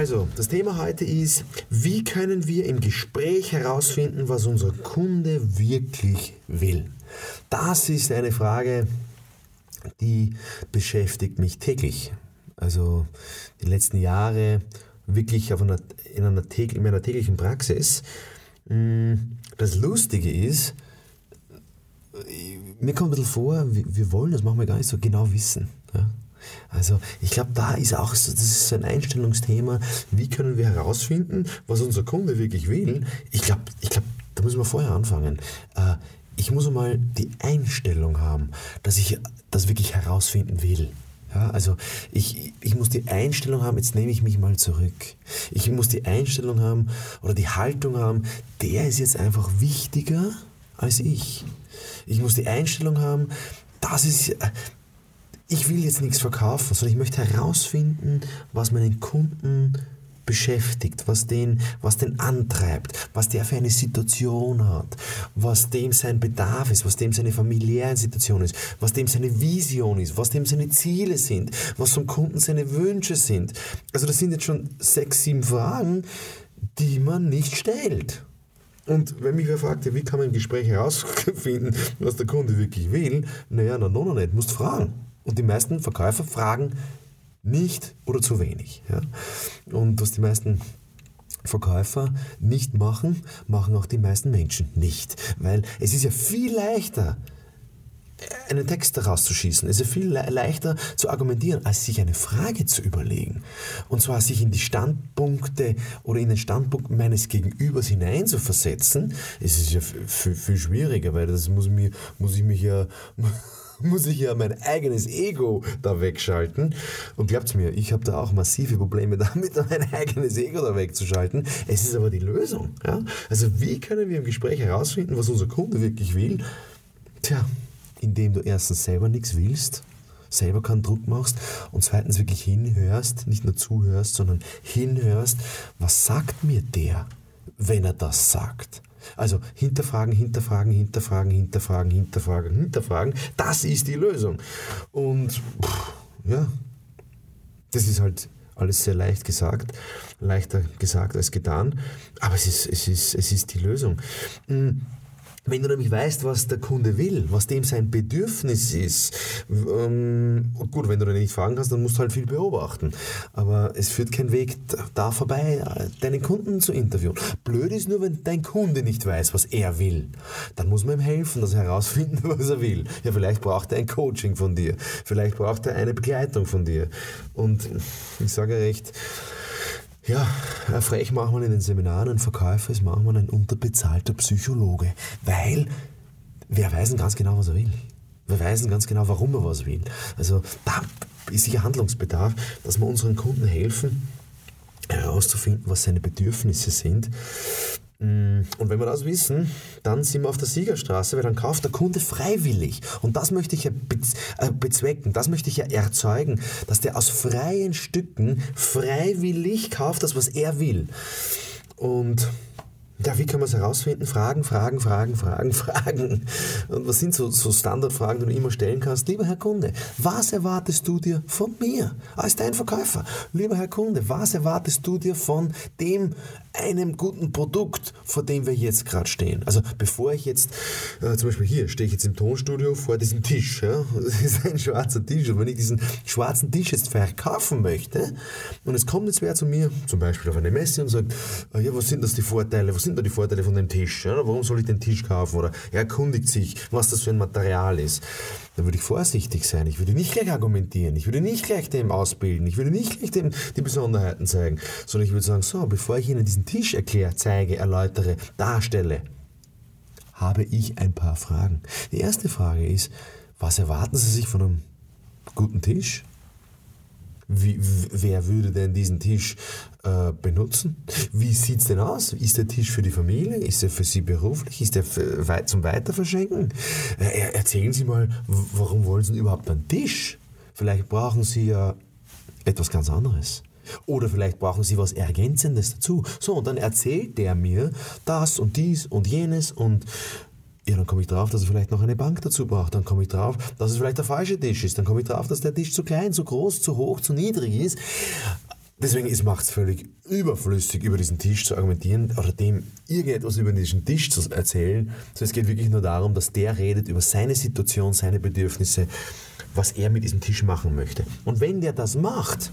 Also, das Thema heute ist, wie können wir im Gespräch herausfinden, was unser Kunde wirklich will? Das ist eine Frage, die beschäftigt mich täglich. Also die letzten Jahre wirklich einer, in, einer in meiner täglichen Praxis. Mm, das Lustige ist, mir kommt ein bisschen vor, wir wollen das manchmal gar nicht so genau wissen. Also ich glaube, da ist auch so, das ist ein Einstellungsthema. Wie können wir herausfinden, was unser Kunde wirklich will? Ich glaube, ich glaub, da müssen wir vorher anfangen. Äh, ich muss einmal die Einstellung haben, dass ich das wirklich herausfinden will. Ja, also ich, ich muss die Einstellung haben, jetzt nehme ich mich mal zurück. Ich muss die Einstellung haben oder die Haltung haben, der ist jetzt einfach wichtiger als ich. Ich muss die Einstellung haben, das ist, ich will jetzt nichts verkaufen, sondern ich möchte herausfinden, was meinen Kunden beschäftigt, was den, was den antreibt, was der für eine Situation hat, was dem sein Bedarf ist, was dem seine familiäre Situation ist, was dem seine Vision ist, was dem seine Ziele sind, was vom Kunden seine Wünsche sind. Also das sind jetzt schon sechs, sieben Fragen, die man nicht stellt. Und wenn mich wer fragt, wie kann man im Gespräch herausfinden, was der Kunde wirklich will, naja, na, noch nicht, musst fragen. Und die meisten Verkäufer fragen nicht oder zu wenig. Ja? Und was die meisten Verkäufer nicht machen, machen auch die meisten Menschen nicht. Weil es ist ja viel leichter, einen Text daraus zu schießen. Es ist viel leichter zu argumentieren, als sich eine Frage zu überlegen. Und zwar sich in die Standpunkte oder in den Standpunkt meines Gegenübers hineinzuversetzen. Es ist ja viel, viel schwieriger, weil das muss, mir, muss ich mich ja muss ich ja mein eigenes Ego da wegschalten. Und glaubt mir, ich habe da auch massive Probleme damit, mein eigenes Ego da wegzuschalten. Es ist aber die Lösung. Ja? Also wie können wir im Gespräch herausfinden, was unser Kunde wirklich will? Tja, indem du erstens selber nichts willst, selber keinen Druck machst und zweitens wirklich hinhörst, nicht nur zuhörst, sondern hinhörst, was sagt mir der, wenn er das sagt? Also hinterfragen, hinterfragen, hinterfragen, hinterfragen, hinterfragen, hinterfragen. Das ist die Lösung. Und pff, ja, das ist halt alles sehr leicht gesagt, leichter gesagt als getan, aber es ist, es ist, es ist die Lösung. Mhm. Wenn du nämlich weißt, was der Kunde will, was dem sein Bedürfnis ist, ähm, gut, wenn du den nicht fragen kannst, dann musst du halt viel beobachten. Aber es führt kein Weg da vorbei, deinen Kunden zu interviewen. Blöd ist nur, wenn dein Kunde nicht weiß, was er will. Dann muss man ihm helfen, dass er herausfinden, was er will. Ja, vielleicht braucht er ein Coaching von dir. Vielleicht braucht er eine Begleitung von dir. Und ich sage recht, ja, frech macht man in den Seminaren einen Verkäufer, ist manchmal ein unterbezahlter Psychologe, weil wer weiß ganz genau, was er will. Wir weiß ganz genau, warum er was will. Also da ist sicher Handlungsbedarf, dass wir unseren Kunden helfen, herauszufinden, was seine Bedürfnisse sind und wenn wir das wissen, dann sind wir auf der Siegerstraße, weil dann kauft der Kunde freiwillig. Und das möchte ich ja äh, bezwecken, das möchte ich ja erzeugen, dass der aus freien Stücken freiwillig kauft, das, was er will. Und ja, wie kann man es herausfinden? Fragen, Fragen, Fragen, Fragen, Fragen. Und was sind so, so Standardfragen, die du immer stellen kannst? Lieber Herr Kunde, was erwartest du dir von mir als dein Verkäufer? Lieber Herr Kunde, was erwartest du dir von dem einem guten Produkt, vor dem wir jetzt gerade stehen? Also bevor ich jetzt, äh, zum Beispiel hier, stehe ich jetzt im Tonstudio vor diesem Tisch. Ja? Das ist ein schwarzer Tisch. Und wenn ich diesen schwarzen Tisch jetzt verkaufen möchte, und es kommt jetzt wer zu mir, zum Beispiel auf eine Messe und sagt, äh, ja, was sind das die Vorteile, was sind sind da die Vorteile von dem Tisch? Ja? Warum soll ich den Tisch kaufen? Oder er erkundigt sich, was das für ein Material ist. Dann würde ich vorsichtig sein. Ich würde nicht gleich argumentieren. Ich würde nicht gleich dem ausbilden. Ich würde nicht gleich dem die Besonderheiten zeigen. Sondern ich würde sagen, so, bevor ich Ihnen diesen Tisch erkläre, zeige, erläutere, darstelle, habe ich ein paar Fragen. Die erste Frage ist, was erwarten Sie sich von einem guten Tisch? Wie, wer würde denn diesen Tisch äh, benutzen? Wie sieht es denn aus? Ist der Tisch für die Familie? Ist er für Sie beruflich? Ist er für, zum Weiterverschenken? Äh, erzählen Sie mal, warum wollen Sie überhaupt einen Tisch? Vielleicht brauchen Sie ja etwas ganz anderes. Oder vielleicht brauchen Sie was Ergänzendes dazu. So, und dann erzählt der mir das und dies und jenes und ja, dann komme ich drauf, dass er vielleicht noch eine Bank dazu braucht. Dann komme ich drauf, dass es vielleicht der falsche Tisch ist. Dann komme ich drauf, dass der Tisch zu klein, zu groß, zu hoch, zu niedrig ist. Deswegen macht es völlig überflüssig, über diesen Tisch zu argumentieren oder dem irgendetwas über diesen Tisch zu erzählen. So, es geht wirklich nur darum, dass der redet über seine Situation, seine Bedürfnisse, was er mit diesem Tisch machen möchte. Und wenn der das macht,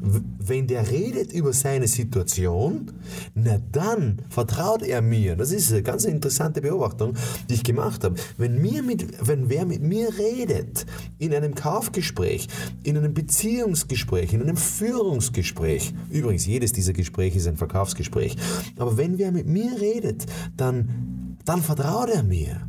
wenn der redet über seine Situation, na dann vertraut er mir. Das ist eine ganz interessante Beobachtung, die ich gemacht habe. Wenn, mir mit, wenn wer mit mir redet, in einem Kaufgespräch, in einem Beziehungsgespräch, in einem Führungsgespräch, übrigens jedes dieser Gespräche ist ein Verkaufsgespräch, aber wenn wer mit mir redet, dann, dann vertraut er mir.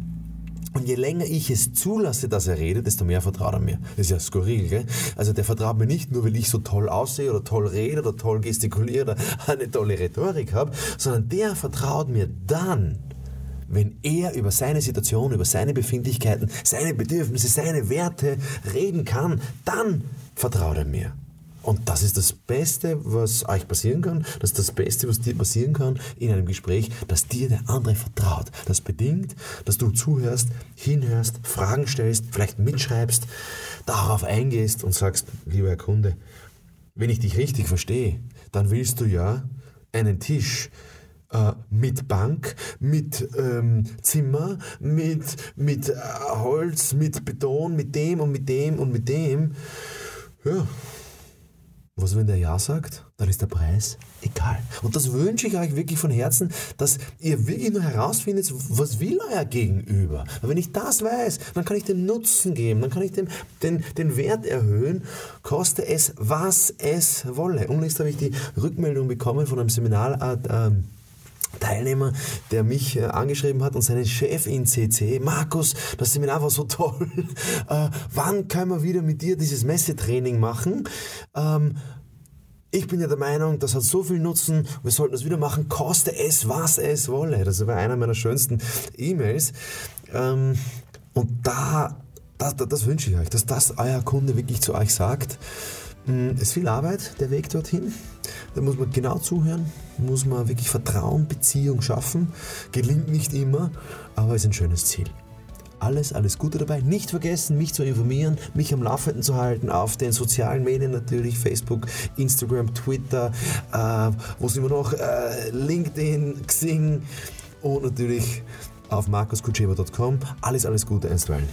Und je länger ich es zulasse, dass er redet, desto mehr vertraut er mir. Das ist ja skurril, gell? Also der vertraut mir nicht nur, weil ich so toll aussehe oder toll rede oder toll gestikuliere oder eine tolle Rhetorik habe, sondern der vertraut mir dann, wenn er über seine Situation, über seine Befindlichkeiten, seine Bedürfnisse, seine Werte reden kann, dann vertraut er mir. Und das ist das Beste, was euch passieren kann. Das ist das Beste, was dir passieren kann in einem Gespräch, dass dir der andere vertraut. Das bedingt, dass du zuhörst, hinhörst, Fragen stellst, vielleicht mitschreibst, darauf eingehst und sagst, lieber Herr Kunde, wenn ich dich richtig verstehe, dann willst du ja einen Tisch äh, mit Bank, mit ähm, Zimmer, mit, mit äh, Holz, mit Beton, mit dem und mit dem und mit dem. Ja, was, wenn der Ja sagt? Dann ist der Preis egal. Und das wünsche ich euch wirklich von Herzen, dass ihr wirklich nur herausfindet, was will euer Gegenüber. Aber wenn ich das weiß, dann kann ich dem Nutzen geben, dann kann ich dem den, den Wert erhöhen, koste es, was es wolle. Unlängst habe ich die Rückmeldung bekommen von einem Seminar, äh, Teilnehmer, der mich äh, angeschrieben hat und seinen Chef in CC, Markus, das Seminar war so toll. Äh, wann können wir wieder mit dir dieses Messetraining machen? Ähm, ich bin ja der Meinung, das hat so viel Nutzen, wir sollten das wieder machen, koste es, was es wolle. Das war einer meiner schönsten E-Mails. Ähm, und da, das, das wünsche ich euch, dass das euer Kunde wirklich zu euch sagt. Es ist viel Arbeit, der Weg dorthin. Da muss man genau zuhören, muss man wirklich Vertrauen, Beziehung schaffen. Gelingt nicht immer, aber ist ein schönes Ziel. Alles, alles Gute dabei. Nicht vergessen, mich zu informieren, mich am Laufenden zu halten auf den sozialen Medien natürlich, Facebook, Instagram, Twitter, äh, wo sind wir noch? Äh, LinkedIn, Xing und natürlich auf markuskutschewa.com. Alles, alles Gute einstweilen.